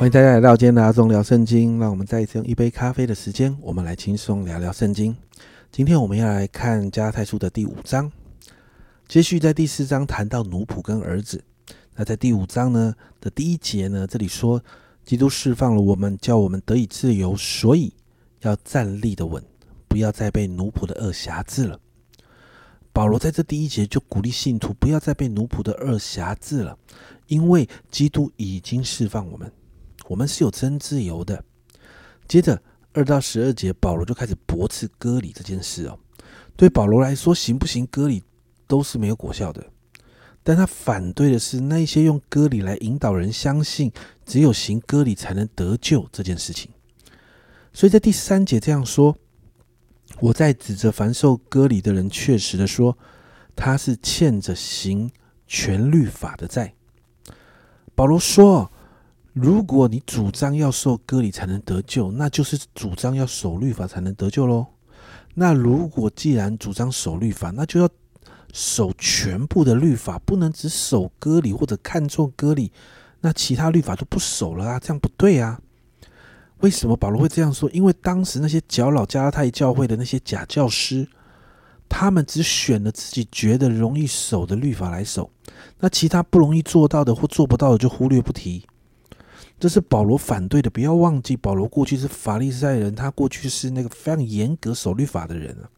欢迎大家来到今天的阿忠聊圣经。让我们再一次用一杯咖啡的时间，我们来轻松聊聊圣经。今天我们要来看加太书的第五章，接续在第四章谈到奴仆跟儿子。那在第五章呢的第一节呢，这里说基督释放了我们，叫我们得以自由，所以要站立的稳，不要再被奴仆的恶辖制了。保罗在这第一节就鼓励信徒不要再被奴仆的恶辖制了，因为基督已经释放我们，我们是有真自由的。接着二到十二节，保罗就开始驳斥割礼这件事哦。对保罗来说，行不行割礼都是没有果效的，但他反对的是那些用割礼来引导人相信只有行割礼才能得救这件事情。所以在第三节这样说。我在指着凡受割礼的人，确实的说，他是欠着行全律法的债。保罗说：“如果你主张要受割礼才能得救，那就是主张要守律法才能得救喽。那如果既然主张守律法，那就要守全部的律法，不能只守割礼或者看重割礼，那其他律法就不守了啊，这样不对啊。”为什么保罗会这样说？因为当时那些搅扰加拉太教会的那些假教师，他们只选了自己觉得容易守的律法来守，那其他不容易做到的或做不到的就忽略不提。这是保罗反对的。不要忘记，保罗过去是法利赛人，他过去是那个非常严格守律法的人啊，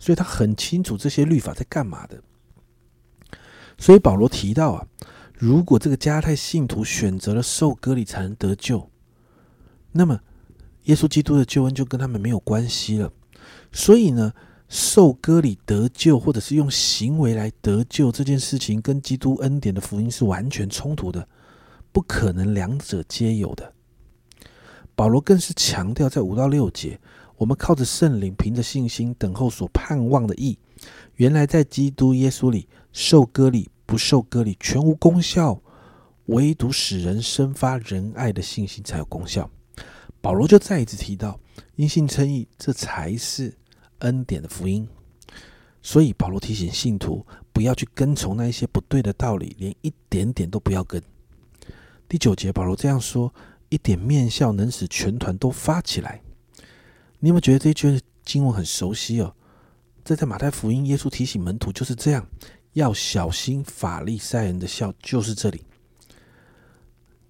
所以他很清楚这些律法在干嘛的。所以保罗提到啊，如果这个加太信徒选择了受割礼才能得救。那么，耶稣基督的救恩就跟他们没有关系了。所以呢，受割礼得救，或者是用行为来得救这件事情，跟基督恩典的福音是完全冲突的，不可能两者皆有的。保罗更是强调，在五到六节，我们靠着圣灵，凭着信心等候所盼望的义。原来在基督耶稣里受割礼不受割礼全无功效，唯独使人生发仁爱的信心才有功效。保罗就再一次提到，因信称义，这才是恩典的福音。所以保罗提醒信徒，不要去跟从那一些不对的道理，连一点点都不要跟。第九节，保罗这样说：“一点面笑能使全团都发起来。”你有没有觉得这一句经文很熟悉哦？这在马太福音，耶稣提醒门徒就是这样，要小心法利赛人的笑，就是这里。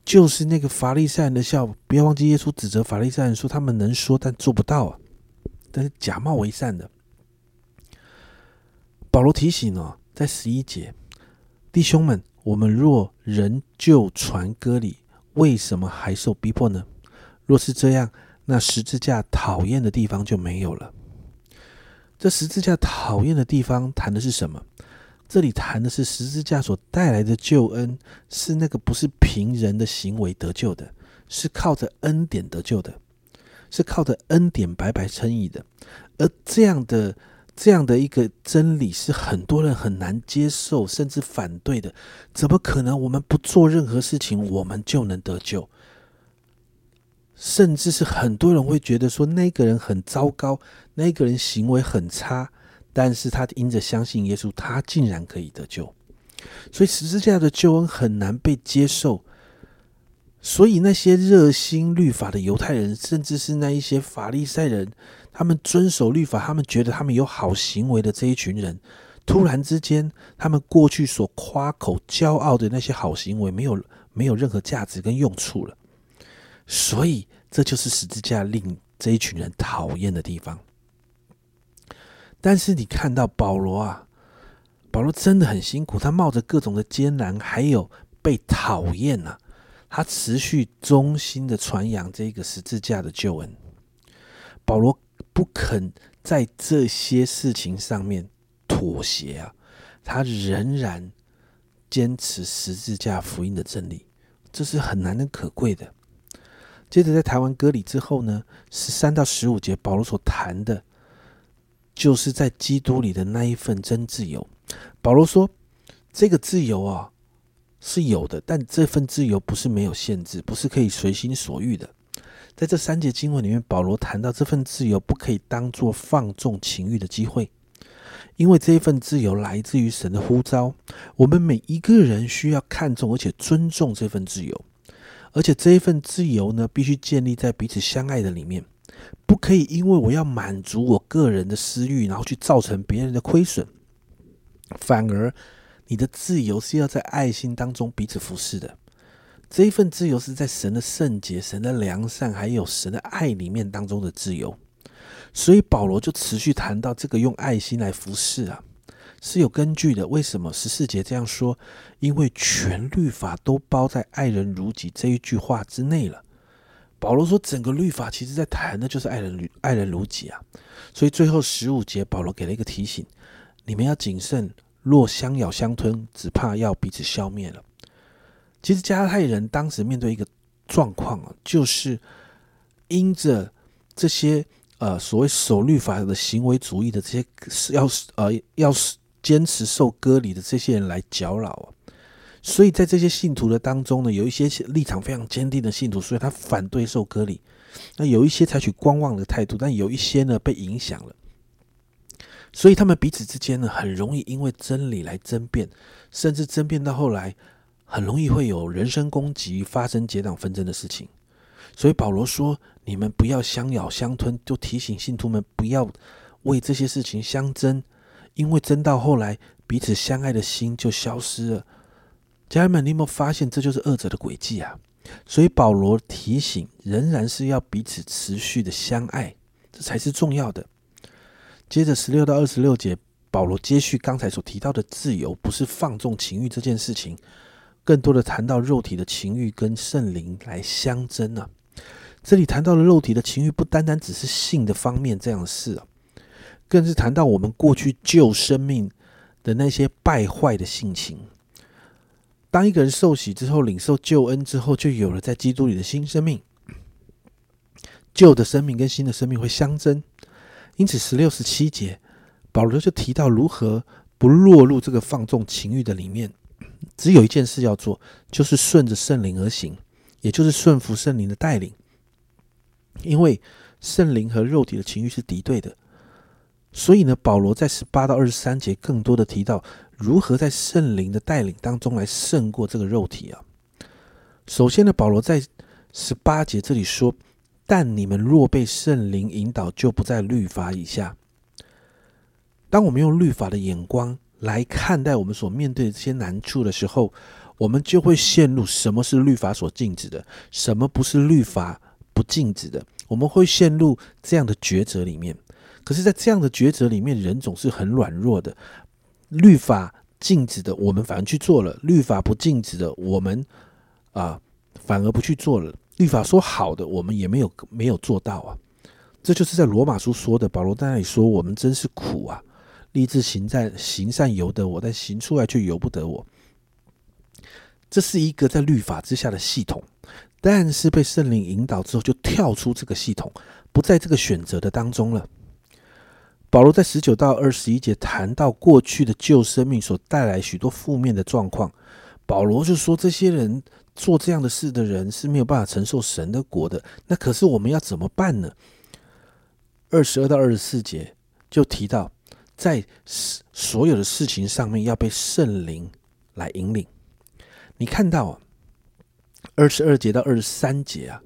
就是那个法利赛人的笑，不要忘记耶稣指责法利赛人说他们能说但做不到啊，但是假冒为善的。保罗提醒哦，在十一节，弟兄们，我们若仍旧传歌礼，为什么还受逼迫呢？若是这样，那十字架讨厌的地方就没有了。这十字架讨厌的地方谈的是什么？这里谈的是十字架所带来的救恩，是那个不是凭人的行为得救的，是靠着恩典得救的，是靠着恩典白白称义的。而这样的这样的一个真理，是很多人很难接受，甚至反对的。怎么可能？我们不做任何事情，我们就能得救？甚至是很多人会觉得说，那个人很糟糕，那个人行为很差。但是他因着相信耶稣，他竟然可以得救，所以十字架的救恩很难被接受。所以那些热心律法的犹太人，甚至是那一些法利赛人，他们遵守律法，他们觉得他们有好行为的这一群人，突然之间，他们过去所夸口骄傲的那些好行为，没有没有任何价值跟用处了。所以这就是十字架令这一群人讨厌的地方。但是你看到保罗啊，保罗真的很辛苦，他冒着各种的艰难，还有被讨厌啊，他持续忠心的传扬这个十字架的救恩。保罗不肯在这些事情上面妥协啊，他仍然坚持十字架福音的真理，这是很难能可贵的。接着在台湾割礼之后呢，十三到十五节，保罗所谈的。就是在基督里的那一份真自由。保罗说：“这个自由啊是有的，但这份自由不是没有限制，不是可以随心所欲的。”在这三节经文里面，保罗谈到这份自由不可以当做放纵情欲的机会，因为这一份自由来自于神的呼召。我们每一个人需要看重而且尊重这份自由，而且这一份自由呢，必须建立在彼此相爱的里面，不可以因为我要满足我个人的私欲，然后去造成别人的亏损。反而，你的自由是要在爱心当中彼此服侍的。这一份自由是在神的圣洁、神的良善，还有神的爱里面当中的自由。所以保罗就持续谈到这个用爱心来服侍啊，是有根据的。为什么十四节这样说？因为全律法都包在“爱人如己”这一句话之内了。保罗说，整个律法其实在谈的就是爱人爱人如己啊。所以最后十五节，保罗给了一个提醒：你们要谨慎，若相咬相吞，只怕要彼此消灭了。其实加太人当时面对一个状况啊，就是因着这些呃所谓守律法的行为主义的这些是要呃要坚持受割礼的这些人来搅扰啊，所以在这些信徒的当中呢，有一些立场非常坚定的信徒，所以他反对受割礼；那有一些采取观望的态度，但有一些呢被影响了，所以他们彼此之间呢很容易因为真理来争辩，甚至争辩到后来。很容易会有人身攻击、发生结党纷争的事情，所以保罗说：“你们不要相咬相吞。”就提醒信徒们不要为这些事情相争，因为争到后来，彼此相爱的心就消失了。家人们，你有没有发现这就是恶者的诡计啊？所以保罗提醒，仍然是要彼此持续的相爱，这才是重要的。接着十六到二十六节，保罗接续刚才所提到的自由，不是放纵情欲这件事情。更多的谈到肉体的情欲跟圣灵来相争啊，这里谈到了肉体的情欲，不单单只是性的方面这样的事啊，更是谈到我们过去旧生命的那些败坏的性情。当一个人受洗之后，领受救恩之后，就有了在基督里的新生命。旧的生命跟新的生命会相争，因此十六十七节，保罗就提到如何不落入这个放纵情欲的里面。只有一件事要做，就是顺着圣灵而行，也就是顺服圣灵的带领。因为圣灵和肉体的情欲是敌对的，所以呢，保罗在十八到二十三节更多的提到如何在圣灵的带领当中来胜过这个肉体啊。首先呢，保罗在十八节这里说：“但你们若被圣灵引导，就不在律法以下。”当我们用律法的眼光。来看待我们所面对的这些难处的时候，我们就会陷入什么是律法所禁止的，什么不是律法不禁止的，我们会陷入这样的抉择里面。可是，在这样的抉择里面，人总是很软弱的。律法禁止的，我们反而去做了；律法不禁止的，我们啊反而不去做了。律法说好的，我们也没有没有做到啊。这就是在罗马书说的，保罗在那里说：“我们真是苦啊。”立志行善，行善由得我，但行出来却由不得我。这是一个在律法之下的系统，但是被圣灵引导之后，就跳出这个系统，不在这个选择的当中了。保罗在十九到二十一节谈到过去的旧生命所带来许多负面的状况，保罗就说：这些人做这样的事的人是没有办法承受神的国的。那可是我们要怎么办呢？二十二到二十四节就提到。在所有的事情上面要被圣灵来引领。你看到啊，二十二节到二十三节啊，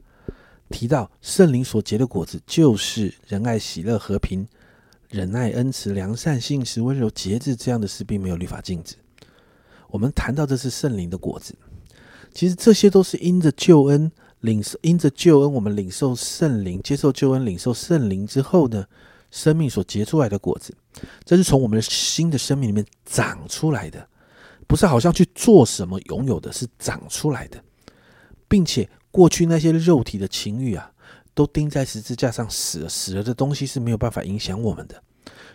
提到圣灵所结的果子，就是仁爱、喜乐、和平、忍耐、恩慈、良善、信实、温柔、节制这样的事，并没有律法禁止。我们谈到这是圣灵的果子，其实这些都是因着救恩领受，因着救恩，我们领受圣灵，接受救恩，领受圣灵之后呢？生命所结出来的果子，这是从我们的新的生命里面长出来的，不是好像去做什么拥有的，是长出来的，并且过去那些肉体的情欲啊，都钉在十字架上死了，死了的东西是没有办法影响我们的。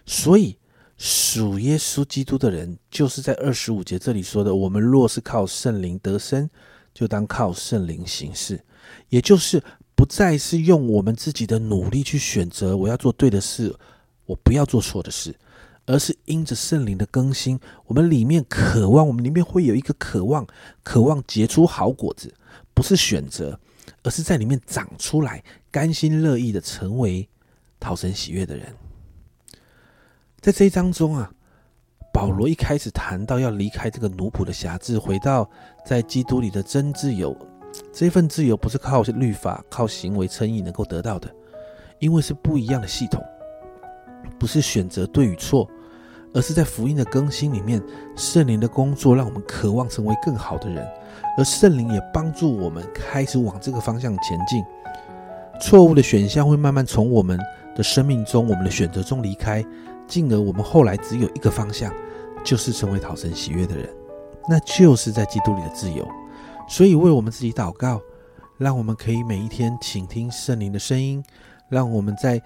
所以属耶稣基督的人，就是在二十五节这里说的：我们若是靠圣灵得生，就当靠圣灵行事，也就是。不再是用我们自己的努力去选择我要做对的事，我不要做错的事，而是因着圣灵的更新，我们里面渴望，我们里面会有一个渴望，渴望结出好果子，不是选择，而是在里面长出来，甘心乐意的成为讨神喜悦的人。在这一章中啊，保罗一开始谈到要离开这个奴仆的辖制，回到在基督里的真自由。这份自由不是靠律法、靠行为称义能够得到的，因为是不一样的系统，不是选择对与错，而是在福音的更新里面，圣灵的工作让我们渴望成为更好的人，而圣灵也帮助我们开始往这个方向前进。错误的选项会慢慢从我们的生命中、我们的选择中离开，进而我们后来只有一个方向，就是成为讨神喜悦的人，那就是在基督里的自由。所以，为我们自己祷告，让我们可以每一天倾听圣灵的声音，让我们在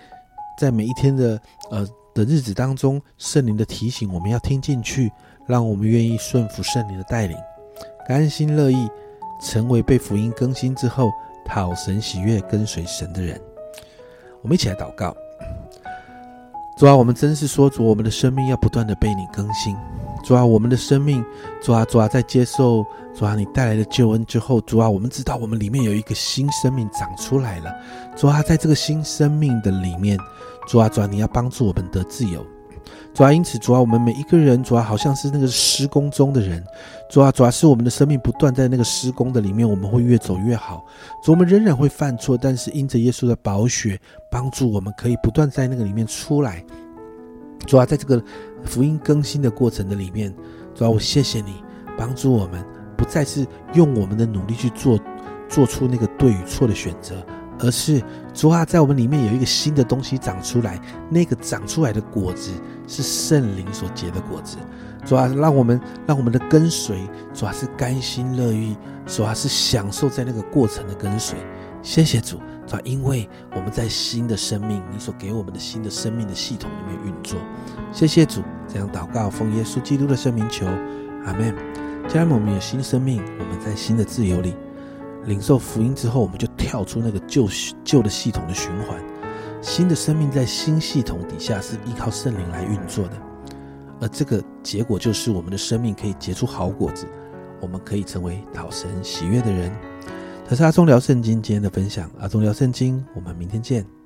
在每一天的呃的日子当中，圣灵的提醒我们要听进去，让我们愿意顺服圣灵的带领，甘心乐意成为被福音更新之后讨神喜悦、跟随神的人。我们一起来祷告。主啊，我们真是说，主，我们的生命要不断的被你更新。主啊，我们的生命，主啊，主啊，在接受主啊你带来的救恩之后，主啊，我们知道我们里面有一个新生命长出来了。主啊，在这个新生命的里面，主啊，主啊，你要帮助我们得自由。主啊，因此，主啊，我们每一个人，主啊，好像是那个施工中的人。主啊，主啊，是我们的生命不断在那个施工的里面，我们会越走越好。主，我们仍然会犯错，但是因着耶稣的宝血帮助，我们可以不断在那个里面出来。主啊，在这个福音更新的过程的里面，主啊，我谢谢你帮助我们，不再是用我们的努力去做做出那个对与错的选择。而是主啊，在我们里面有一个新的东西长出来，那个长出来的果子是圣灵所结的果子。主啊，让我们让我们的跟随，主啊是甘心乐意，主啊是享受在那个过程的跟随。谢谢主，主啊，因为我们在新的生命，你所给我们的新的生命的系统里面运作。谢谢主，这样祷告，奉耶稣基督的圣名求，阿门。家人们，我们有新生命，我们在新的自由里。领受福音之后，我们就跳出那个旧旧的系统的循环，新的生命在新系统底下是依靠圣灵来运作的，而这个结果就是我们的生命可以结出好果子，我们可以成为讨神喜悦的人。这是阿忠聊圣经今天的分享，阿忠聊圣经，我们明天见。